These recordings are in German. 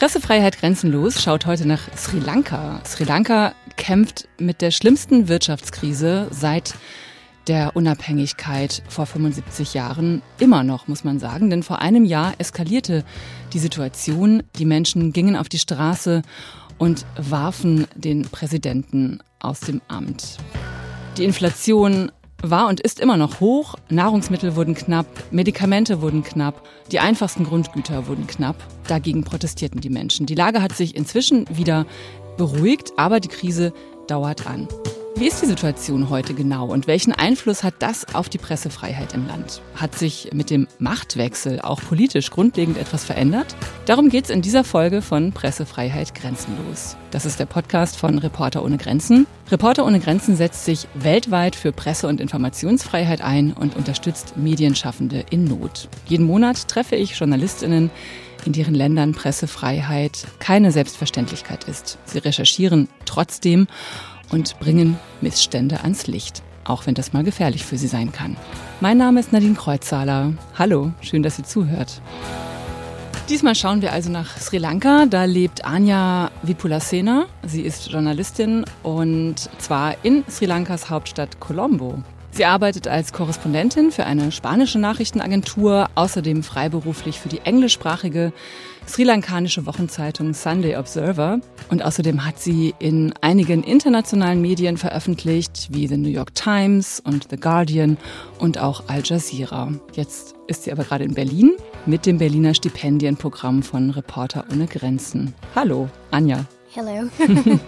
Pressefreiheit grenzenlos schaut heute nach Sri Lanka. Sri Lanka kämpft mit der schlimmsten Wirtschaftskrise seit der Unabhängigkeit vor 75 Jahren immer noch, muss man sagen. Denn vor einem Jahr eskalierte die Situation. Die Menschen gingen auf die Straße und warfen den Präsidenten aus dem Amt. Die Inflation war und ist immer noch hoch. Nahrungsmittel wurden knapp, Medikamente wurden knapp, die einfachsten Grundgüter wurden knapp. Dagegen protestierten die Menschen. Die Lage hat sich inzwischen wieder beruhigt, aber die Krise dauert an. Wie ist die Situation heute genau und welchen Einfluss hat das auf die Pressefreiheit im Land? Hat sich mit dem Machtwechsel auch politisch grundlegend etwas verändert? Darum geht es in dieser Folge von Pressefreiheit grenzenlos. Das ist der Podcast von Reporter ohne Grenzen. Reporter ohne Grenzen setzt sich weltweit für Presse- und Informationsfreiheit ein und unterstützt Medienschaffende in Not. Jeden Monat treffe ich Journalistinnen, in deren Ländern Pressefreiheit keine Selbstverständlichkeit ist. Sie recherchieren trotzdem und bringen Missstände ans Licht, auch wenn das mal gefährlich für sie sein kann. Mein Name ist Nadine Kreuzzahler. Hallo, schön, dass ihr zuhört. Diesmal schauen wir also nach Sri Lanka. Da lebt Anja Vipulasena. Sie ist Journalistin und zwar in Sri Lankas Hauptstadt Colombo. Sie arbeitet als Korrespondentin für eine spanische Nachrichtenagentur, außerdem freiberuflich für die englischsprachige sri-lankanische Wochenzeitung Sunday Observer. Und außerdem hat sie in einigen internationalen Medien veröffentlicht, wie The New York Times und The Guardian und auch Al Jazeera. Jetzt ist sie aber gerade in Berlin mit dem Berliner Stipendienprogramm von Reporter ohne Grenzen. Hallo, Anja. Hello.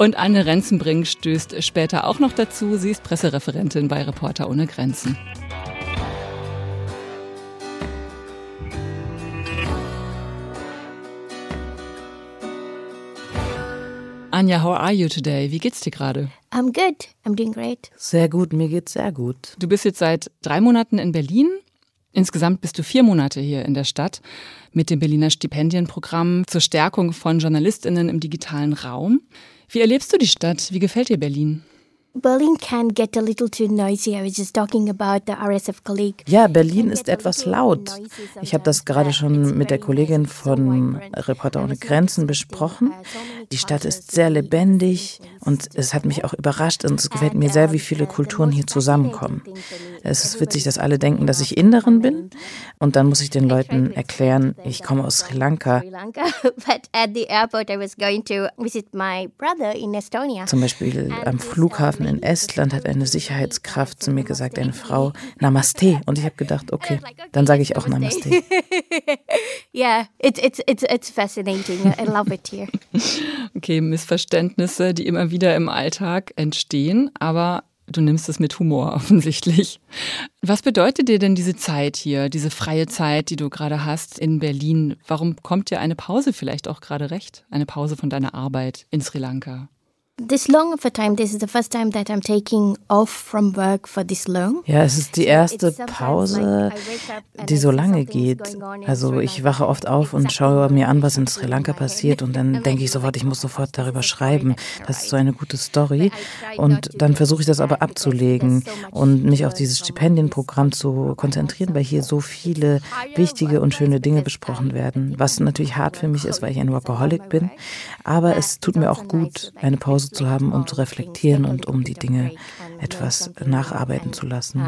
Und Anne Renzenbrink stößt später auch noch dazu. Sie ist Pressereferentin bei Reporter ohne Grenzen. Anja, how are you today? Wie geht's dir gerade? I'm good. I'm doing great. Sehr gut, mir geht's sehr gut. Du bist jetzt seit drei Monaten in Berlin. Insgesamt bist du vier Monate hier in der Stadt mit dem Berliner Stipendienprogramm zur Stärkung von JournalistInnen im digitalen Raum. Wie erlebst du die Stadt? Wie gefällt dir Berlin? Berlin can get a little too noisy. I was just talking about the RSF colleague. Ja, Berlin ist etwas laut. Ich habe das gerade schon mit der Kollegin von Reporter ohne Grenzen besprochen. Die Stadt ist sehr lebendig und es hat mich auch überrascht und es gefällt mir sehr, wie viele Kulturen hier zusammenkommen. Es ist witzig, dass alle denken, dass ich Inderin bin und dann muss ich den Leuten erklären, ich komme aus Sri Lanka. Zum Beispiel am Flughafen Flughafen in Estland hat eine Sicherheitskraft zu mir gesagt, eine Frau, Namaste. Und ich habe gedacht, okay, dann sage ich auch Namaste. yeah, it's, it's, it's, it's fascinating. I love it here. Okay, Missverständnisse, die immer wieder im Alltag entstehen, aber du nimmst es mit Humor offensichtlich. Was bedeutet dir denn diese Zeit hier, diese freie Zeit, die du gerade hast in Berlin? Warum kommt dir eine Pause vielleicht auch gerade recht? Eine Pause von deiner Arbeit in Sri Lanka? This long of a time. This is the first time that I'm taking off from work for this long. Ja, es ist die erste Pause, die so lange geht. Also ich wache oft auf und schaue mir an, was in Sri Lanka passiert und dann denke ich sofort, ich muss sofort darüber schreiben. Das ist so eine gute Story und dann versuche ich das aber abzulegen und mich auf dieses Stipendienprogramm zu konzentrieren, weil hier so viele wichtige und schöne Dinge besprochen werden, was natürlich hart für mich ist, weil ich ein Workaholic bin, aber es tut mir auch gut, eine Pause zu haben, um zu reflektieren und um die Dinge etwas nacharbeiten zu lassen.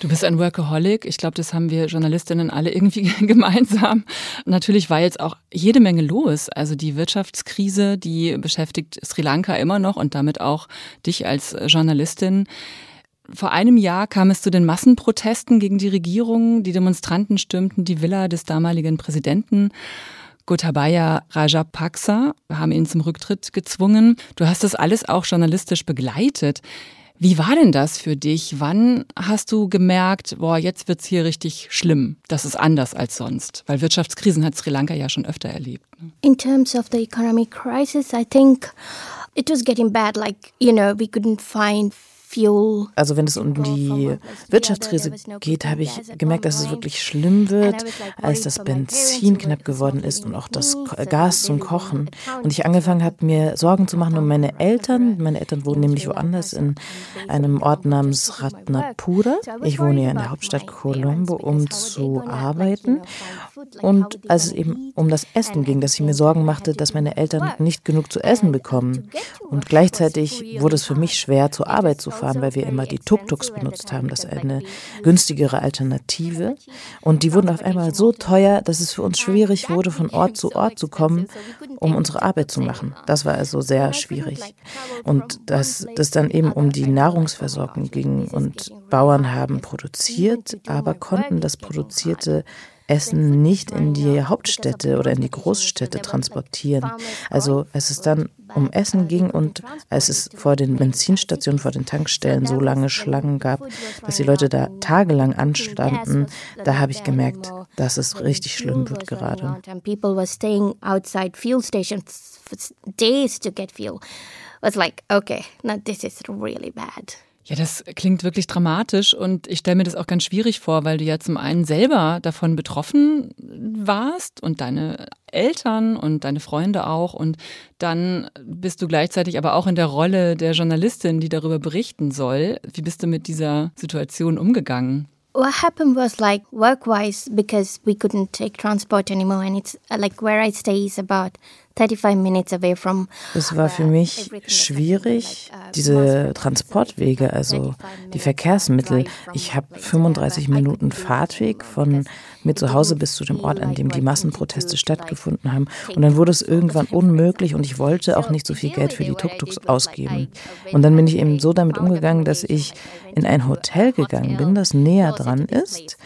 Du bist ein Workaholic. Ich glaube, das haben wir Journalistinnen alle irgendwie gemeinsam. Natürlich war jetzt auch jede Menge los. Also die Wirtschaftskrise, die beschäftigt Sri Lanka immer noch und damit auch dich als Journalistin. Vor einem Jahr kam es zu den Massenprotesten gegen die Regierung. Die Demonstranten stürmten die Villa des damaligen Präsidenten. Gotabaya Rajapaksa haben ihn zum Rücktritt gezwungen. Du hast das alles auch journalistisch begleitet. Wie war denn das für dich? Wann hast du gemerkt, boah, jetzt wird's hier richtig schlimm? Das ist anders als sonst, weil Wirtschaftskrisen hat Sri Lanka ja schon öfter erlebt. Ne? In terms of the economic crisis, I think it was getting bad. Like you know, we couldn't find Also wenn es um die Wirtschaftskrise geht, habe ich gemerkt, dass es wirklich schlimm wird, als das Benzin knapp geworden ist und auch das Gas zum Kochen. Und ich angefangen habe, mir Sorgen zu machen um meine Eltern. Meine Eltern wohnen nämlich woanders in einem Ort namens Ratnapura. Ich wohne ja in der Hauptstadt Colombo, um zu arbeiten. Und als es eben um das Essen ging, dass ich mir Sorgen machte, dass meine Eltern nicht genug zu essen bekommen. Und gleichzeitig wurde es für mich schwer, zur Arbeit zu fahren, weil wir immer die Tuk-Tuks benutzt haben. Das ist eine günstigere Alternative. Und die wurden auf einmal so teuer, dass es für uns schwierig wurde, von Ort zu Ort zu kommen, um unsere Arbeit zu machen. Das war also sehr schwierig. Und dass das dann eben um die Nahrungsversorgung ging und Bauern haben produziert, aber konnten das Produzierte Essen nicht in die Hauptstädte oder in die Großstädte transportieren. Also als es dann um Essen ging und als es vor den Benzinstationen, vor den Tankstellen so lange Schlangen gab, dass die Leute da tagelang anstanden, da habe ich gemerkt, dass es richtig schlimm wird gerade. was like, okay, now this is really bad. Ja, das klingt wirklich dramatisch und ich stelle mir das auch ganz schwierig vor, weil du ja zum einen selber davon betroffen warst und deine Eltern und deine Freunde auch und dann bist du gleichzeitig aber auch in der Rolle der Journalistin, die darüber berichten soll. Wie bist du mit dieser Situation umgegangen? What happened was like work-wise because we couldn't take transport anymore and it's like where I stay is about es war für mich schwierig, uh, diese Transportwege, also die Verkehrsmittel. Ich habe 35 Minuten Fahrtweg von mir zu Hause bis zu dem Ort, an dem die Massenproteste stattgefunden haben. Und dann wurde es irgendwann unmöglich und ich wollte auch nicht so viel Geld für die Tuk-Tuks ausgeben. Und dann bin ich eben so damit umgegangen, dass ich in ein Hotel gegangen bin, das näher dran ist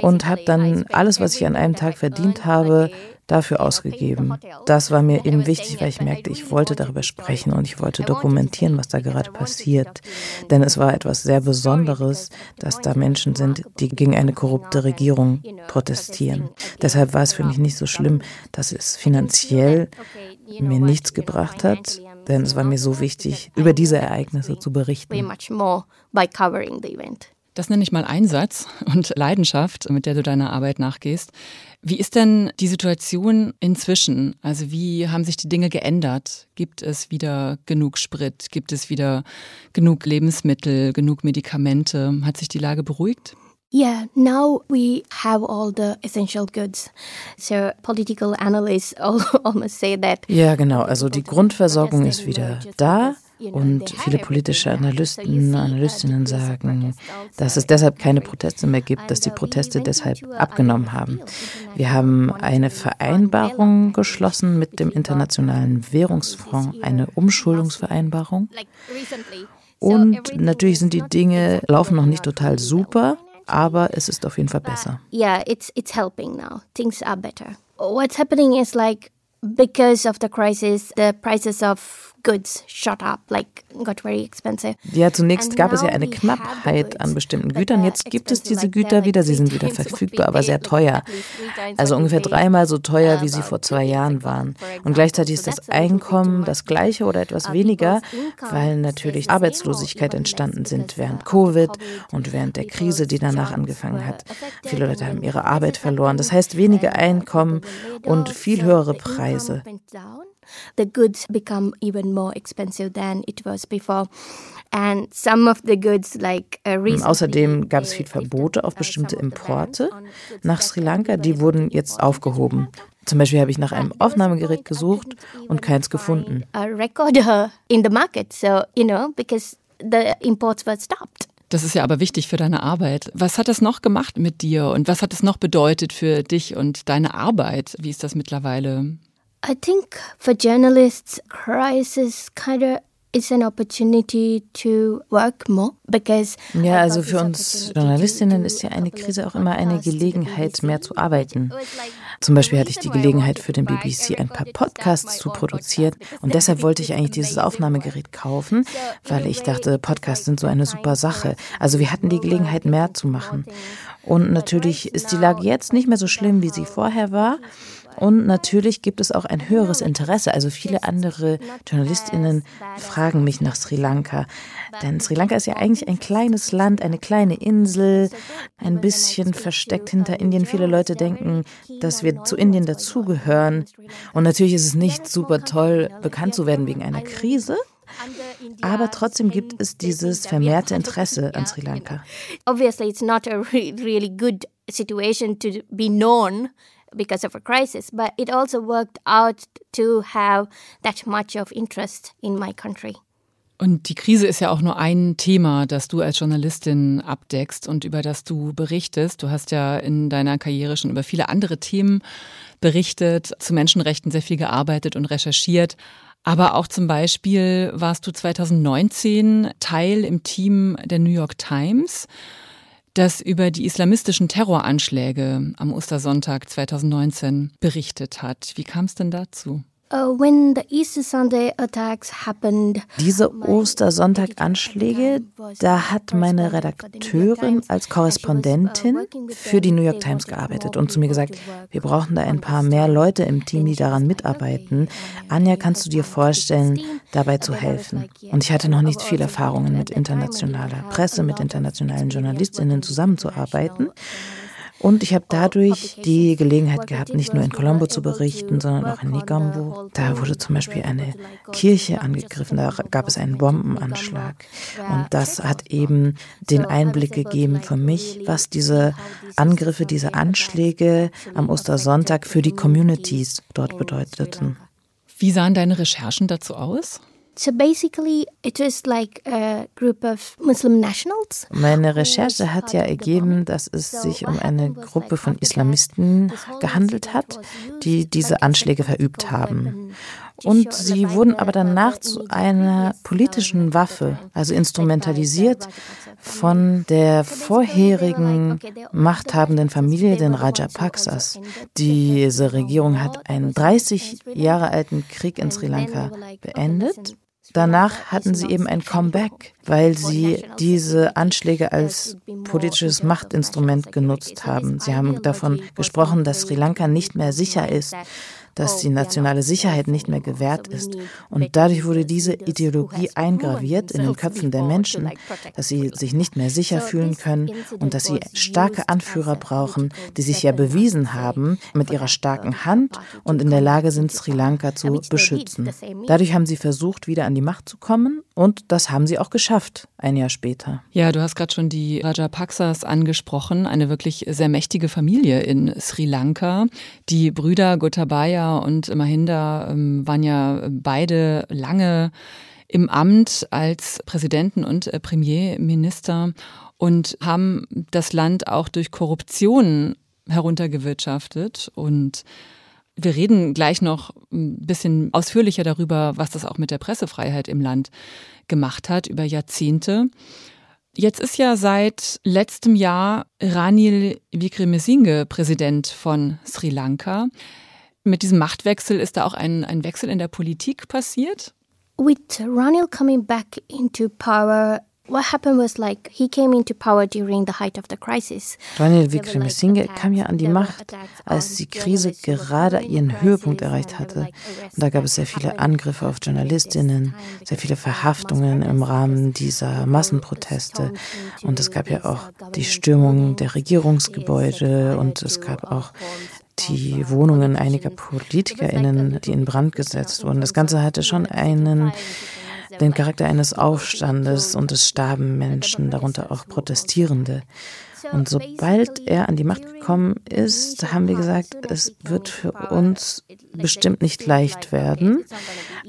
und habe dann alles, was ich an einem Tag verdient habe, dafür ausgegeben. Das war mir eben wichtig, weil ich merkte, ich wollte darüber sprechen und ich wollte dokumentieren, was da gerade passiert. Denn es war etwas sehr Besonderes, dass da Menschen sind, die gegen eine korrupte Regierung protestieren. Deshalb war es für mich nicht so schlimm, dass es finanziell mir nichts gebracht hat, denn es war mir so wichtig, über diese Ereignisse zu berichten. Das nenne ich mal Einsatz und Leidenschaft, mit der du deiner Arbeit nachgehst. Wie ist denn die Situation inzwischen? Also wie haben sich die Dinge geändert? Gibt es wieder genug Sprit? Gibt es wieder genug Lebensmittel, genug Medikamente? Hat sich die Lage beruhigt? Yeah, now we have all the essential goods. So political analysts almost say that. Ja, genau. Also die Grundversorgung ist wieder da. Und viele politische Analysten, Analystinnen sagen, dass es deshalb keine Proteste mehr gibt, dass die Proteste deshalb abgenommen haben. Wir haben eine Vereinbarung geschlossen mit dem Internationalen Währungsfonds, eine Umschuldungsvereinbarung. Und natürlich sind die Dinge, laufen noch nicht total super, aber es ist auf jeden Fall besser. Yeah, it's, it's helping now. Things are better. What's happening is like, because of the crisis, the prices of goods shot up, like got very expensive. Ja, zunächst gab es ja eine Knappheit an bestimmten Gütern. Jetzt gibt es diese Güter wieder. Sie sind wieder verfügbar, aber sehr teuer. Also ungefähr dreimal so teuer, wie sie vor zwei Jahren waren. Und gleichzeitig ist das Einkommen das gleiche oder etwas weniger, weil natürlich Arbeitslosigkeit entstanden sind während Covid und während der Krise, die danach angefangen hat. Viele Leute haben ihre Arbeit verloren. Das heißt weniger Einkommen und viel höhere Preise the goods become even more expensive than it was before. And some of the goods like uh, Außerdem gab es viel Verbote auf bestimmte Importe nach Sri Lanka, die wurden jetzt aufgehoben. Zum Beispiel habe ich nach einem Aufnahmegerät gesucht und keins gefunden. A recorder in the market, so you know, because the imports were stopped. Das ist ja aber wichtig für deine Arbeit. Was hat das noch gemacht mit dir und was hat es noch bedeutet für dich und deine Arbeit? Wie ist das mittlerweile? I think for journalists, crisis kind of is an opportunity to work more because ja, also für uns Journalistinnen ist ja eine Krise auch immer eine Gelegenheit, mehr zu arbeiten. Zum Beispiel hatte ich die Gelegenheit für den BBC ein paar Podcasts zu produzieren und deshalb wollte ich eigentlich dieses Aufnahmegerät kaufen, weil ich dachte, Podcasts sind so eine super Sache. Also wir hatten die Gelegenheit, mehr zu machen. Und natürlich ist die Lage jetzt nicht mehr so schlimm, wie sie vorher war. Und natürlich gibt es auch ein höheres Interesse. Also viele andere Journalistinnen fragen mich nach Sri Lanka. Denn Sri Lanka ist ja eigentlich ein kleines Land, eine kleine Insel, ein bisschen versteckt hinter Indien. Viele Leute denken, dass wir zu Indien dazugehören. Und natürlich ist es nicht super toll, bekannt zu werden wegen einer Krise. Aber trotzdem gibt es dieses vermehrte Interesse an Sri Lanka. Obviously, it's not a really good situation to be known because of a crisis, but it also worked out to have that much of interest in my country. Und die Krise ist ja auch nur ein Thema, das du als Journalistin abdeckst und über das du berichtest. Du hast ja in deiner Karriere schon über viele andere Themen berichtet, zu Menschenrechten sehr viel gearbeitet und recherchiert. Aber auch zum Beispiel warst du 2019 Teil im Team der New York Times, das über die islamistischen Terroranschläge am Ostersonntag 2019 berichtet hat. Wie kam es denn dazu? Uh, Diese Ostersonntag-Anschläge, da hat meine Redakteurin als Korrespondentin für die New York Times gearbeitet und zu mir gesagt, wir brauchen da ein paar mehr Leute im Team, die daran mitarbeiten. Anja, kannst du dir vorstellen, dabei zu helfen? Und ich hatte noch nicht viel Erfahrungen mit internationaler Presse, mit internationalen Journalistinnen zusammenzuarbeiten. Und ich habe dadurch die Gelegenheit gehabt, nicht nur in Colombo zu berichten, sondern auch in Nigambo. Da wurde zum Beispiel eine Kirche angegriffen, da gab es einen Bombenanschlag. Und das hat eben den Einblick gegeben für mich, was diese Angriffe, diese Anschläge am Ostersonntag für die Communities dort bedeuteten. Wie sahen deine Recherchen dazu aus? So basically, it was like a group of Muslim nationals. Meine Recherche hat ja ergeben, dass es sich um eine Gruppe von Islamisten gehandelt hat, die diese Anschläge verübt haben. Und sie wurden aber danach zu einer politischen Waffe, also instrumentalisiert von der vorherigen machthabenden Familie, den Rajapaksas. Diese Regierung hat einen 30 Jahre alten Krieg in Sri Lanka beendet Danach hatten sie eben ein Comeback, weil sie diese Anschläge als politisches Machtinstrument genutzt haben. Sie haben davon gesprochen, dass Sri Lanka nicht mehr sicher ist dass die nationale Sicherheit nicht mehr gewährt ist. Und dadurch wurde diese Ideologie eingraviert in den Köpfen der Menschen, dass sie sich nicht mehr sicher fühlen können und dass sie starke Anführer brauchen, die sich ja bewiesen haben mit ihrer starken Hand und in der Lage sind, Sri Lanka zu beschützen. Dadurch haben sie versucht, wieder an die Macht zu kommen und das haben sie auch geschafft, ein Jahr später. Ja, du hast gerade schon die Rajapaksas angesprochen, eine wirklich sehr mächtige Familie in Sri Lanka. Die Brüder Gotabaya und Mahinda ähm, waren ja beide lange im Amt als Präsidenten und äh, Premierminister und haben das Land auch durch Korruption heruntergewirtschaftet und wir reden gleich noch ein bisschen ausführlicher darüber, was das auch mit der Pressefreiheit im Land gemacht hat über Jahrzehnte. Jetzt ist ja seit letztem Jahr Ranil Wickremesinghe Präsident von Sri Lanka. Mit diesem Machtwechsel ist da auch ein, ein Wechsel in der Politik passiert? With Ranil coming back into power What happened was like he came into power during the height of the crisis. Ranil Wickremesinghe kam ja an die Macht, als die Krise gerade ihren Höhepunkt erreicht hatte. Und da gab es sehr viele Angriffe auf Journalistinnen, sehr viele Verhaftungen im Rahmen dieser Massenproteste. Und es gab ja auch die Stürmung der Regierungsgebäude und es gab auch die Wohnungen einiger PolitikerInnen, die in Brand gesetzt wurden. Das Ganze hatte schon einen den Charakter eines Aufstandes und es starben Menschen, darunter auch Protestierende. Und sobald er an die Macht gekommen ist, haben wir gesagt, es wird für uns bestimmt nicht leicht werden.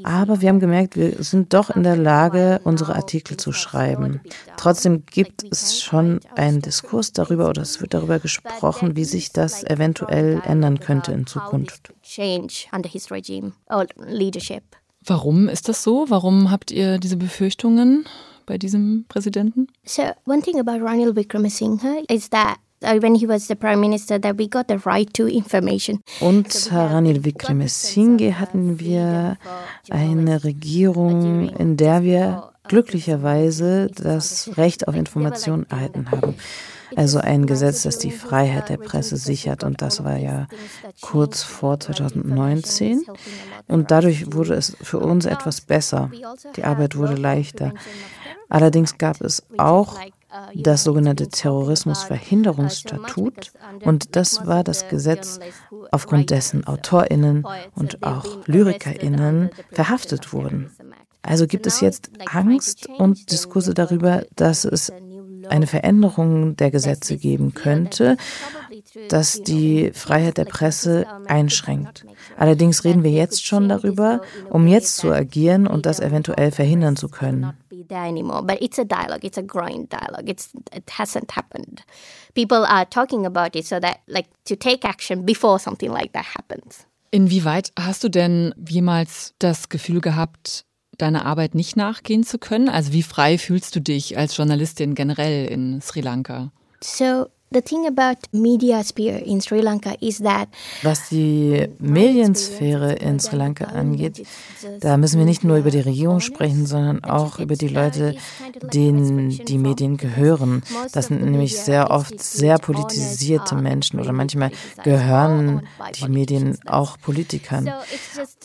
Aber wir haben gemerkt, wir sind doch in der Lage, unsere Artikel zu schreiben. Trotzdem gibt es schon einen Diskurs darüber oder es wird darüber gesprochen, wie sich das eventuell ändern könnte in Zukunft. Warum ist das so? Warum habt ihr diese Befürchtungen bei diesem Präsidenten? So, one thing about Ranil Wickremesinghe is that uh, when he was the prime minister that we got the right to information. Und Ranil Wickremesinghe hatten wir eine Regierung, in der wir glücklicherweise das Recht auf Information erhalten haben. Also ein Gesetz, das die Freiheit der Presse sichert. Und das war ja kurz vor 2019. Und dadurch wurde es für uns etwas besser. Die Arbeit wurde leichter. Allerdings gab es auch das sogenannte Terrorismusverhinderungsstatut und das war das Gesetz, aufgrund dessen Autorinnen und auch Lyrikerinnen verhaftet wurden. Also gibt es jetzt Angst und Diskurse darüber, dass es eine Veränderung der Gesetze geben könnte, das die Freiheit der Presse einschränkt. Allerdings reden wir jetzt schon darüber, um jetzt zu agieren und das eventuell verhindern zu können. People are talking about it so that like to take action before something like that happens. Inwieweit hast du denn jemals das Gefühl gehabt, deiner Arbeit nicht nachgehen zu können? Also wie frei fühlst du dich als Journalistin generell in Sri Lanka? So The thing about media sphere in Sri Lanka is that Was die Mediensphäre in Sri Lanka angeht, da müssen wir nicht nur über die Regierung sprechen, sondern auch über die Leute, denen die Medien gehören. Das sind nämlich sehr oft sehr politisierte Menschen oder manchmal gehören die Medien auch Politikern.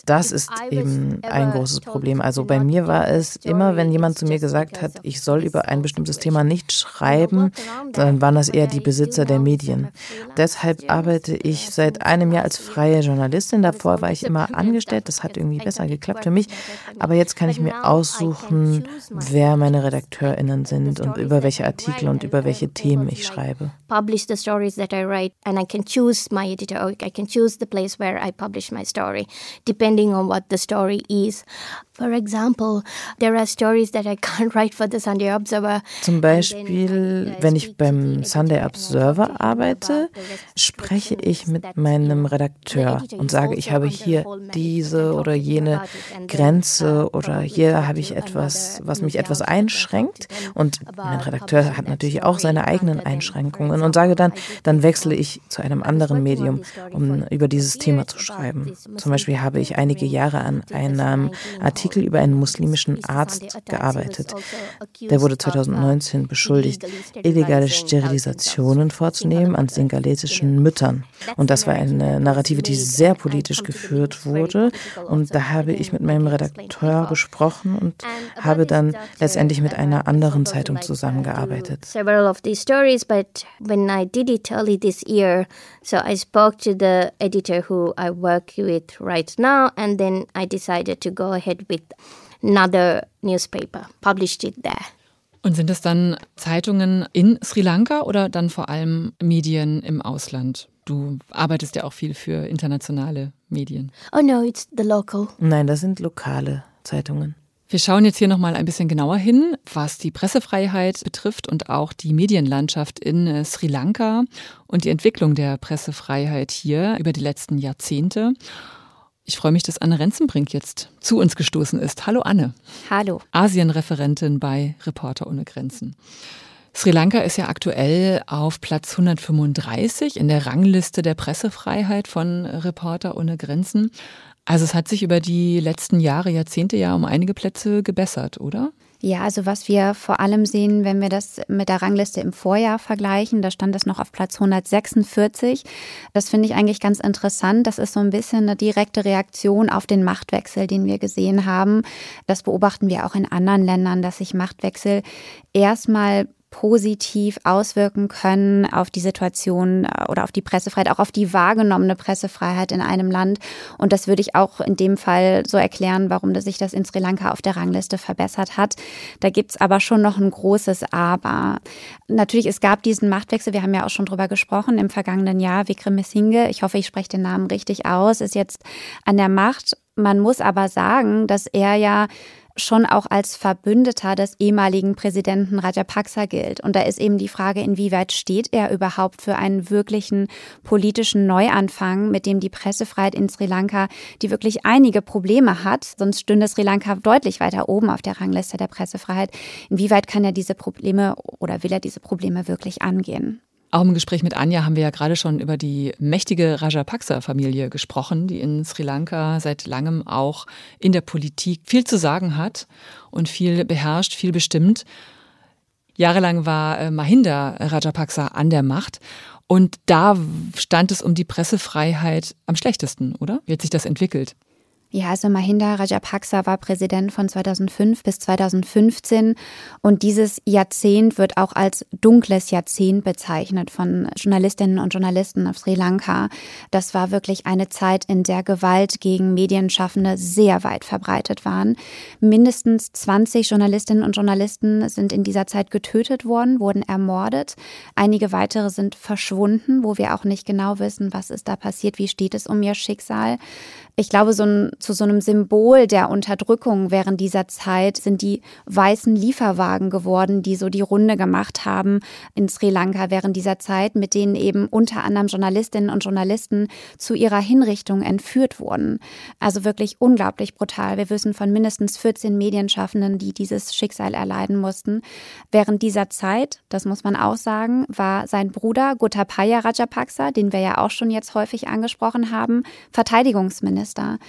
Das ist eben ein großes Problem. Also bei mir war es immer, wenn jemand zu mir gesagt hat, ich soll über ein bestimmtes Thema nicht schreiben, dann waren das eher die Besitzer der Medien. Deshalb arbeite ich seit einem Jahr als freie Journalistin. Davor war ich immer angestellt. Das hat irgendwie besser geklappt für mich. Aber jetzt kann ich mir aussuchen, wer meine RedakteurInnen sind und über welche Artikel und über welche Themen ich schreibe. Publish the stories that I write and I can choose my editor or I can choose the place where I publish my story depending on what the story is. For example, there are stories that I can't write for the Sunday Observer. Zum Beispiel, wenn ich beim Sunday Observer arbeite, spreche ich mit meinem Redakteur und sage, ich habe hier diese oder jene Grenze oder hier habe ich etwas, was mich etwas einschränkt. Und mein Redakteur hat natürlich auch seine eigenen Einschränkungen und sage dann, dann wechsle ich zu einem anderen Medium, um über dieses Thema zu schreiben. Zum Beispiel habe ich einige Jahre an einem Artikel über einen muslimischen Arzt gearbeitet. Der wurde 2019 beschuldigt, illegale Sterilisationen vorzunehmen an singalesischen Müttern. Und das war eine Narrative, die sehr politisch geführt wurde. Und da habe ich mit meinem Redakteur gesprochen und habe dann letztendlich mit einer anderen Zeitung zusammengearbeitet. Several of these stories, but when I did it early this year, so I spoke to the editor who I work with right now, and then I decided to go ahead with another newspaper, published it there. Und sind es dann Zeitungen in Sri Lanka oder dann vor allem Medien im Ausland? Du arbeitest ja auch viel für internationale Medien. Oh no, it's the local. Nein, das sind lokale Zeitungen. Wir schauen jetzt hier nochmal ein bisschen genauer hin, was die Pressefreiheit betrifft und auch die Medienlandschaft in äh, Sri Lanka und die Entwicklung der Pressefreiheit hier über die letzten Jahrzehnte. Ich freue mich, dass Anne Renzenbrink jetzt zu uns gestoßen ist. Hallo Anne. Hallo. Asienreferentin bei Reporter ohne Grenzen. Sri Lanka ist ja aktuell auf Platz 135 in der Rangliste der Pressefreiheit von Reporter ohne Grenzen. Also es hat sich über die letzten Jahre, Jahrzehnte ja um einige Plätze gebessert, oder? Ja, also was wir vor allem sehen, wenn wir das mit der Rangliste im Vorjahr vergleichen, da stand es noch auf Platz 146. Das finde ich eigentlich ganz interessant. Das ist so ein bisschen eine direkte Reaktion auf den Machtwechsel, den wir gesehen haben. Das beobachten wir auch in anderen Ländern, dass sich Machtwechsel erstmal positiv auswirken können auf die Situation äh, oder auf die Pressefreiheit, auch auf die wahrgenommene Pressefreiheit in einem Land. Und das würde ich auch in dem Fall so erklären, warum sich das in Sri Lanka auf der Rangliste verbessert hat. Da gibt es aber schon noch ein großes Aber. Natürlich, es gab diesen Machtwechsel, wir haben ja auch schon drüber gesprochen im vergangenen Jahr. Vikremesinghe, ich hoffe, ich spreche den Namen richtig aus, ist jetzt an der Macht. Man muss aber sagen, dass er ja schon auch als Verbündeter des ehemaligen Präsidenten Rajapaksa gilt. Und da ist eben die Frage, inwieweit steht er überhaupt für einen wirklichen politischen Neuanfang, mit dem die Pressefreiheit in Sri Lanka, die wirklich einige Probleme hat, sonst stünde Sri Lanka deutlich weiter oben auf der Rangliste der Pressefreiheit. Inwieweit kann er diese Probleme oder will er diese Probleme wirklich angehen? Auch im Gespräch mit Anja haben wir ja gerade schon über die mächtige Rajapaksa-Familie gesprochen, die in Sri Lanka seit langem auch in der Politik viel zu sagen hat und viel beherrscht, viel bestimmt. Jahrelang war äh, Mahinda Rajapaksa an der Macht und da stand es um die Pressefreiheit am schlechtesten, oder? Wie hat sich das entwickelt? Ja, also Mahinda Rajapaksa war Präsident von 2005 bis 2015 und dieses Jahrzehnt wird auch als dunkles Jahrzehnt bezeichnet von Journalistinnen und Journalisten auf Sri Lanka. Das war wirklich eine Zeit, in der Gewalt gegen Medienschaffende sehr weit verbreitet waren. Mindestens 20 Journalistinnen und Journalisten sind in dieser Zeit getötet worden, wurden ermordet. Einige weitere sind verschwunden, wo wir auch nicht genau wissen, was ist da passiert, wie steht es um ihr Schicksal. Ich glaube, so ein, zu so einem Symbol der Unterdrückung während dieser Zeit sind die weißen Lieferwagen geworden, die so die Runde gemacht haben in Sri Lanka während dieser Zeit, mit denen eben unter anderem Journalistinnen und Journalisten zu ihrer Hinrichtung entführt wurden. Also wirklich unglaublich brutal. Wir wissen von mindestens 14 Medienschaffenden, die dieses Schicksal erleiden mussten. Während dieser Zeit, das muss man auch sagen, war sein Bruder Gotabaya Rajapaksa, den wir ja auch schon jetzt häufig angesprochen haben, Verteidigungsminister. Minister.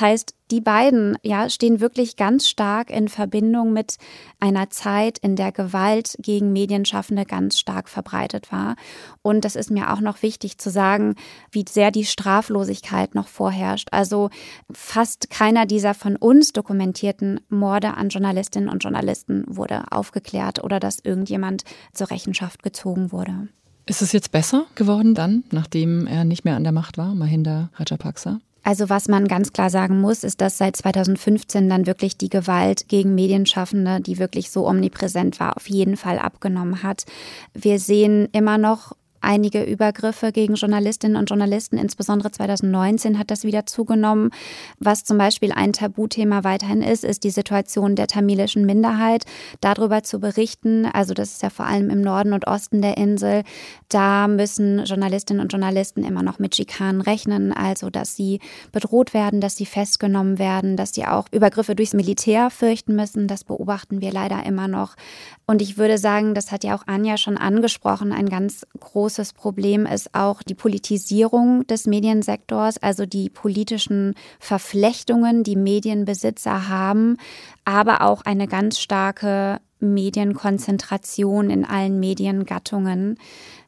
Das heißt, die beiden ja, stehen wirklich ganz stark in Verbindung mit einer Zeit, in der Gewalt gegen Medienschaffende ganz stark verbreitet war. Und das ist mir auch noch wichtig zu sagen, wie sehr die Straflosigkeit noch vorherrscht. Also fast keiner dieser von uns dokumentierten Morde an Journalistinnen und Journalisten wurde aufgeklärt oder dass irgendjemand zur Rechenschaft gezogen wurde. Ist es jetzt besser geworden dann, nachdem er nicht mehr an der Macht war, Mahinda Rajapaksa? Also was man ganz klar sagen muss, ist, dass seit 2015 dann wirklich die Gewalt gegen Medienschaffende, die wirklich so omnipräsent war, auf jeden Fall abgenommen hat. Wir sehen immer noch einige Übergriffe gegen Journalistinnen und Journalisten, insbesondere 2019 hat das wieder zugenommen. Was zum Beispiel ein Tabuthema weiterhin ist, ist die Situation der tamilischen Minderheit. Darüber zu berichten, also das ist ja vor allem im Norden und Osten der Insel, da müssen Journalistinnen und Journalisten immer noch mit Schikanen rechnen, also dass sie bedroht werden, dass sie festgenommen werden, dass sie auch Übergriffe durchs Militär fürchten müssen. Das beobachten wir leider immer noch. Und ich würde sagen, das hat ja auch Anja schon angesprochen, ein ganz großes Problem ist auch die Politisierung des Mediensektors, also die politischen Verflechtungen, die Medienbesitzer haben, aber auch eine ganz starke Medienkonzentration in allen Mediengattungen.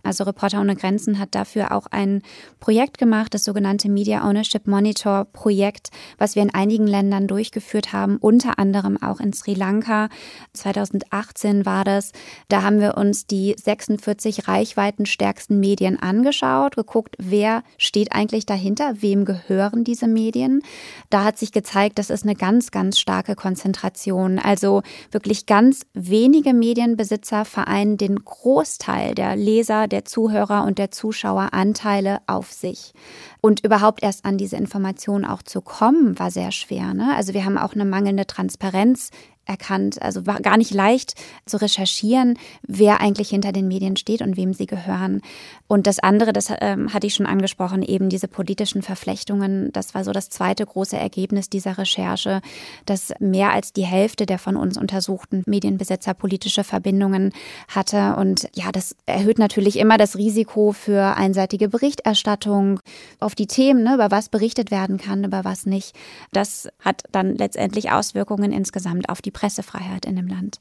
Also Reporter ohne Grenzen hat dafür auch ein Projekt gemacht, das sogenannte Media Ownership Monitor Projekt, was wir in einigen Ländern durchgeführt haben, unter anderem auch in Sri Lanka. 2018 war das. Da haben wir uns die 46 reichweitenstärksten Medien angeschaut, geguckt, wer steht eigentlich dahinter, wem gehören diese Medien. Da hat sich gezeigt, das ist eine ganz, ganz starke Konzentration. Also wirklich ganz wenige Medienbesitzer vereinen den Großteil der Leser, der Zuhörer und der Zuschauer Anteile auf sich. Und überhaupt erst an diese Informationen auch zu kommen, war sehr schwer. Ne? Also wir haben auch eine mangelnde Transparenz erkannt. Also war gar nicht leicht zu recherchieren, wer eigentlich hinter den Medien steht und wem sie gehören. Und das andere, das ähm, hatte ich schon angesprochen, eben diese politischen Verflechtungen. Das war so das zweite große Ergebnis dieser Recherche, dass mehr als die Hälfte der von uns untersuchten Medienbesitzer politische Verbindungen hatte. Und ja, das erhöht natürlich immer das Risiko für einseitige Berichterstattung auf die Themen, ne, über was berichtet werden kann, über was nicht. Das hat dann letztendlich Auswirkungen insgesamt auf die Pressefreiheit in dem Land.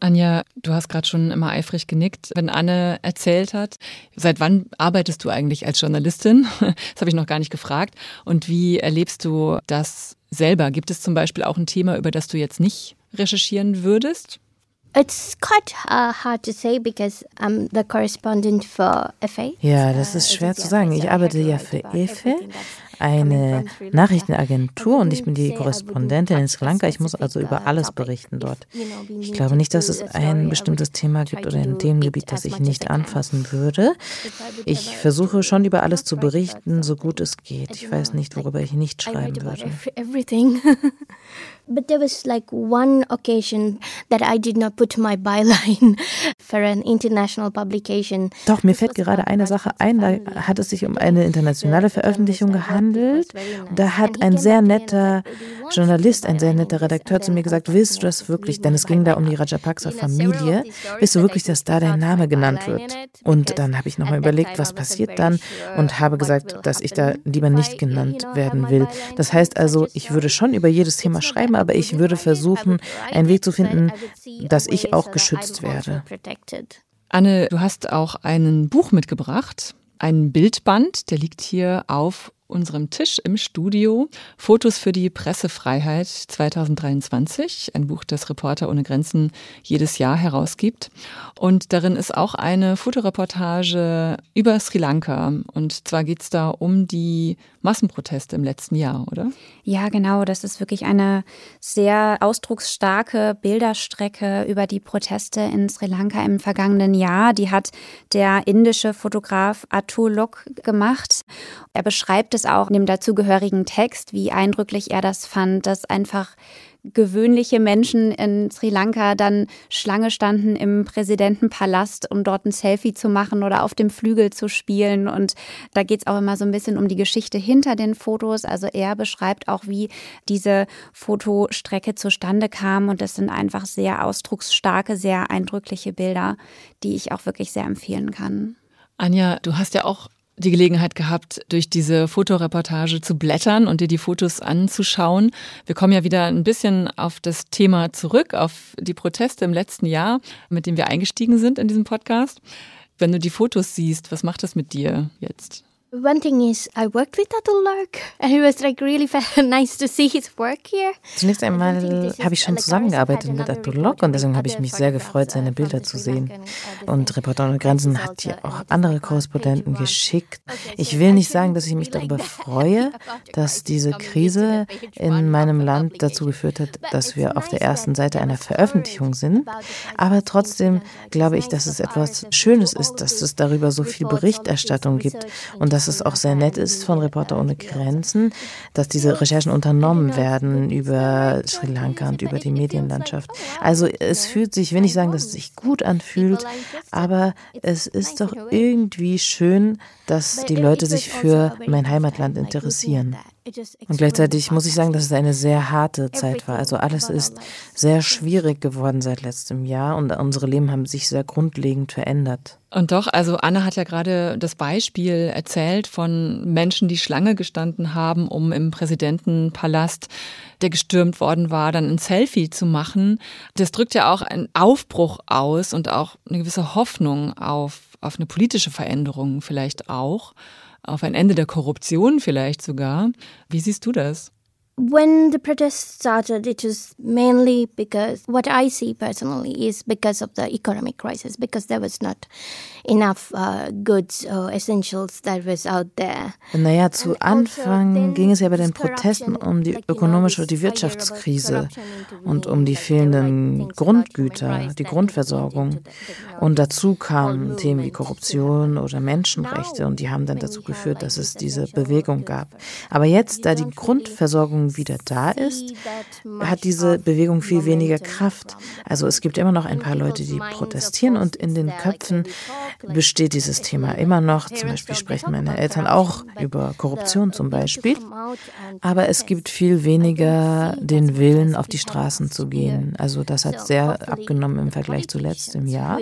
Anja, du hast gerade schon immer eifrig genickt, wenn Anne erzählt hat. Seit wann arbeitest du eigentlich als Journalistin? Das habe ich noch gar nicht gefragt. Und wie erlebst du das selber? Gibt es zum Beispiel auch ein Thema, über das du jetzt nicht recherchieren würdest? It's quite uh, hard to say because I'm the correspondent for EFE. Ja, das ist schwer zu sagen. Ich arbeite ja für EFE, eine Nachrichtenagentur und ich bin die Korrespondentin in Sri Lanka. Ich muss also über alles berichten dort. Ich glaube nicht, dass es ein bestimmtes Thema gibt oder ein Themengebiet, das ich nicht anfassen würde. Ich versuche schon über alles zu berichten, so gut es geht. Ich weiß nicht, worüber ich nicht schreiben würde. But there was like one occasion that I did not put my byline for an international publication. Doch, mir fällt gerade eine Sache ein, da hat es sich um eine internationale Veröffentlichung gehandelt. Und da hat ein sehr netter Journalist, ein sehr netter Redakteur zu mir gesagt, willst du das wirklich, denn es ging da um die Rajapaksa Familie, willst du wirklich, dass da dein Name genannt wird? Und dann habe ich nochmal überlegt, was passiert dann und habe gesagt, dass ich da lieber nicht genannt werden will. Das heißt also, ich würde schon über jedes Thema schreiben, aber ich würde versuchen, einen Weg zu finden, dass ich auch geschützt werde. Anne, du hast auch ein Buch mitgebracht, ein Bildband, der liegt hier auf unserem Tisch im Studio. Fotos für die Pressefreiheit 2023, ein Buch, das Reporter ohne Grenzen jedes Jahr herausgibt. Und darin ist auch eine Fotoreportage über Sri Lanka. Und zwar geht es da um die Massenproteste im letzten Jahr, oder? Ja, genau. Das ist wirklich eine sehr ausdrucksstarke Bilderstrecke über die Proteste in Sri Lanka im vergangenen Jahr. Die hat der indische Fotograf Atul Lok gemacht. Er beschreibt es auch in dem dazugehörigen Text, wie eindrücklich er das fand, dass einfach gewöhnliche Menschen in Sri Lanka dann Schlange standen im Präsidentenpalast, um dort ein Selfie zu machen oder auf dem Flügel zu spielen. Und da geht es auch immer so ein bisschen um die Geschichte hinter den Fotos. Also er beschreibt auch, wie diese Fotostrecke zustande kam. Und das sind einfach sehr ausdrucksstarke, sehr eindrückliche Bilder, die ich auch wirklich sehr empfehlen kann. Anja, du hast ja auch die Gelegenheit gehabt, durch diese Fotoreportage zu blättern und dir die Fotos anzuschauen. Wir kommen ja wieder ein bisschen auf das Thema zurück, auf die Proteste im letzten Jahr, mit dem wir eingestiegen sind in diesem Podcast. Wenn du die Fotos siehst, was macht das mit dir jetzt? One thing is, I worked with Atul Lark and it was like really nice to see his work here. Zunächst einmal habe ich schon zusammengearbeitet mit Atul Lark und deswegen habe ich mich sehr gefreut, seine Bilder zu sehen. Und Reporter ohne Grenzen hat hier auch andere Korrespondenten geschickt. Ich will nicht sagen, dass ich mich darüber freue, dass diese Krise in meinem Land dazu geführt hat, dass wir auf der ersten Seite einer Veröffentlichung sind. Aber trotzdem glaube ich, dass es etwas Schönes ist, dass es darüber so viel Berichterstattung gibt und dass dass es auch sehr nett ist von Reporter ohne Grenzen, dass diese Recherchen unternommen werden über Sri Lanka und über die Medienlandschaft. Also es fühlt sich, will nicht sagen, dass es sich gut anfühlt, aber es ist doch irgendwie schön, dass die Leute sich für mein Heimatland interessieren. Und gleichzeitig muss ich sagen, dass es eine sehr harte Zeit war. Also alles ist sehr schwierig geworden seit letztem Jahr und unsere Leben haben sich sehr grundlegend verändert. Und doch, also Anna hat ja gerade das Beispiel erzählt von Menschen, die Schlange gestanden haben, um im Präsidentenpalast, der gestürmt worden war, dann ein Selfie zu machen. Das drückt ja auch einen Aufbruch aus und auch eine gewisse Hoffnung auf, auf eine politische Veränderung vielleicht auch auf ein Ende der Korruption vielleicht sogar. Wie siehst du das? When the protests started, it was mainly because what I see personally is because of the economic crisis, because there was not enough uh, goods or essentials that was out there. Naja, zu also Anfang ging es ja bei den Protesten um die ökonomische und die Wirtschaftskrise und um die fehlenden Grundgüter, die Grundversorgung. Und dazu kamen Themen wie Korruption oder Menschenrechte und die haben dann dazu geführt, dass es diese Bewegung gab. Aber jetzt, da die Grundversorgung wieder da ist, hat diese Bewegung viel weniger Kraft. Also es gibt immer noch ein paar Leute, die protestieren und in den Köpfen besteht dieses Thema immer noch. Zum Beispiel sprechen meine Eltern auch über Korruption zum Beispiel. Aber es gibt viel weniger den Willen, auf die Straßen zu gehen. Also das hat sehr abgenommen im Vergleich zu letztem Jahr.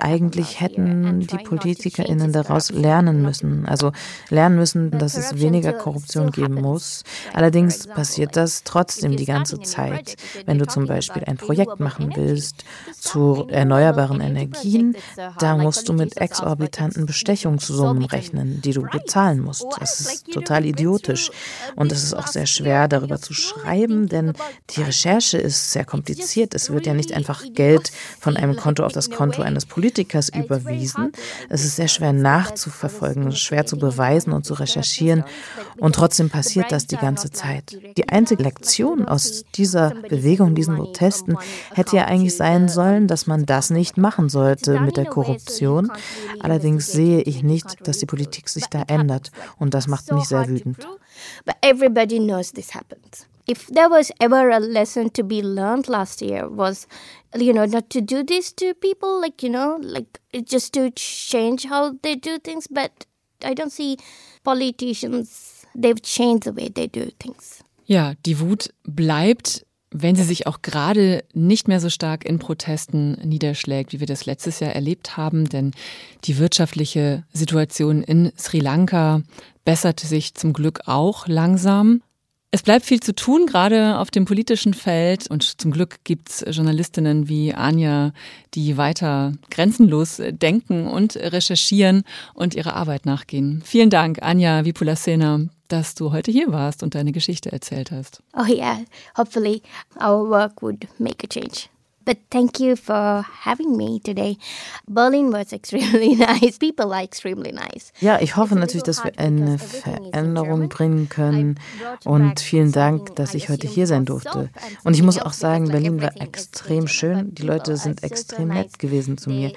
Eigentlich hätten die PolitikerInnen daraus lernen müssen. Also lernen müssen, dass es weniger Korruption geben muss. Allerdings passiert das trotzdem die ganze Zeit. Wenn du zum Beispiel ein Projekt machen willst zu erneuerbaren Energien, da musst du mit exorbitanten Bestechungssummen rechnen, die du bezahlen musst. Das ist total idiotisch. Und es ist auch sehr schwer, darüber zu schreiben, denn die Recherche ist sehr kompliziert. Es wird ja nicht einfach Geld von einem Konto auf das Konto eines Politikers überwiesen. Es ist sehr schwer nachzuverfolgen, schwer zu beweisen und zu recherchieren. Und trotzdem passiert das die ganze Zeit. Die einzige Lektion aus dieser Bewegung, diesen Protesten, hätte ja eigentlich sein sollen, dass man das nicht machen sollte mit der Korruption. Allerdings sehe ich nicht, dass die Politik sich da ändert. Und das macht mich sehr wütend. But everybody knows this happens. If there was ever a lesson to be learned last year was, you know, not to do this to people, like, you know, like just to change how they do things, but I don't see politicians, they've changed the way they do things. Ja, die Wut bleibt, wenn sie sich auch gerade nicht mehr so stark in Protesten niederschlägt, wie wir das letztes Jahr erlebt haben, denn die wirtschaftliche Situation in Sri Lanka besserte sich zum Glück auch langsam. Es bleibt viel zu tun, gerade auf dem politischen Feld. Und zum Glück gibt es Journalistinnen wie Anja, die weiter grenzenlos denken und recherchieren und ihrer Arbeit nachgehen. Vielen Dank, Anja Vipulasena, dass du heute hier warst und deine Geschichte erzählt hast. Oh yeah, hopefully our work would make a change. But thank you for having me today. Berlin was extremely nice. People are extremely nice. Ja, ich hoffe natürlich, dass wir eine Veränderung bringen können. Und vielen Dank, dass ich heute hier sein durfte. Und ich muss auch sagen, Berlin war extrem schön. Die Leute sind extrem nett gewesen zu mir.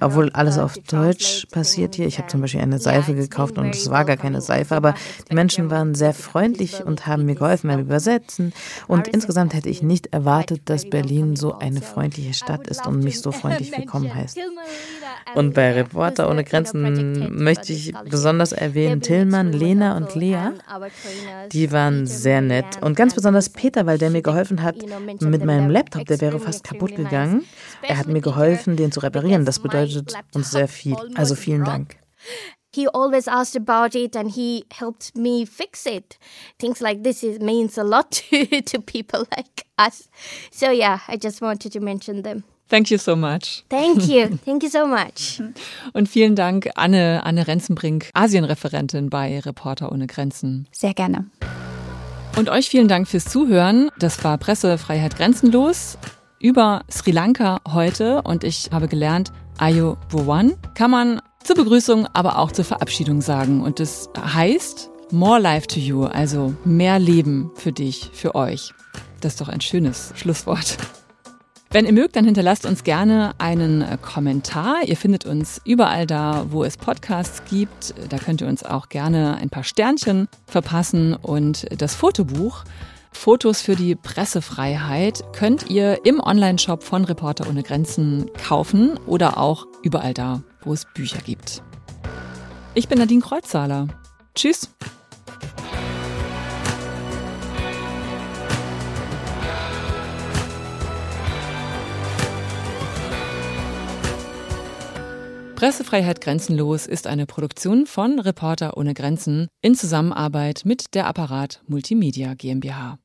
Obwohl alles auf Deutsch passiert hier. Ich habe zum Beispiel eine Seife gekauft und es war gar keine Seife. Aber die Menschen waren sehr freundlich und haben mir geholfen beim Übersetzen. Und insgesamt hätte ich nicht erwartet, dass Berlin so eine freundliche Stadt ist und mich so freundlich willkommen heißt. Und bei Reporter ohne Grenzen möchte ich besonders erwähnen Tillmann, Lena und Lea. Die waren sehr nett. Und ganz besonders Peter, weil der mir geholfen hat mit meinem Laptop, der wäre fast kaputt gegangen. Er hat mir geholfen, den zu reparieren. Das bedeutet uns sehr viel. Also vielen Dank. He always asked about it and he helped me fix it. Things like this is, means a lot to, to people like us. So yeah, I just wanted to mention them. Thank you so much. Thank you. Thank you so much. Und vielen Dank, Anne, Anne Renzenbrink, Asienreferentin bei Reporter ohne Grenzen. Sehr gerne. Und euch vielen Dank fürs Zuhören. Das war Pressefreiheit grenzenlos über Sri Lanka heute und ich habe gelernt, Ayo Bhuwan kann man zur Begrüßung, aber auch zur Verabschiedung sagen. Und das heißt More Life to You, also mehr Leben für dich, für euch. Das ist doch ein schönes Schlusswort. Wenn ihr mögt, dann hinterlasst uns gerne einen Kommentar. Ihr findet uns überall da, wo es Podcasts gibt. Da könnt ihr uns auch gerne ein paar Sternchen verpassen. Und das Fotobuch Fotos für die Pressefreiheit könnt ihr im Onlineshop von Reporter ohne Grenzen kaufen oder auch überall da, wo es Bücher gibt. Ich bin Nadine Kreuzzahler. Tschüss. Pressefreiheit Grenzenlos ist eine Produktion von Reporter ohne Grenzen in Zusammenarbeit mit der Apparat Multimedia GmbH.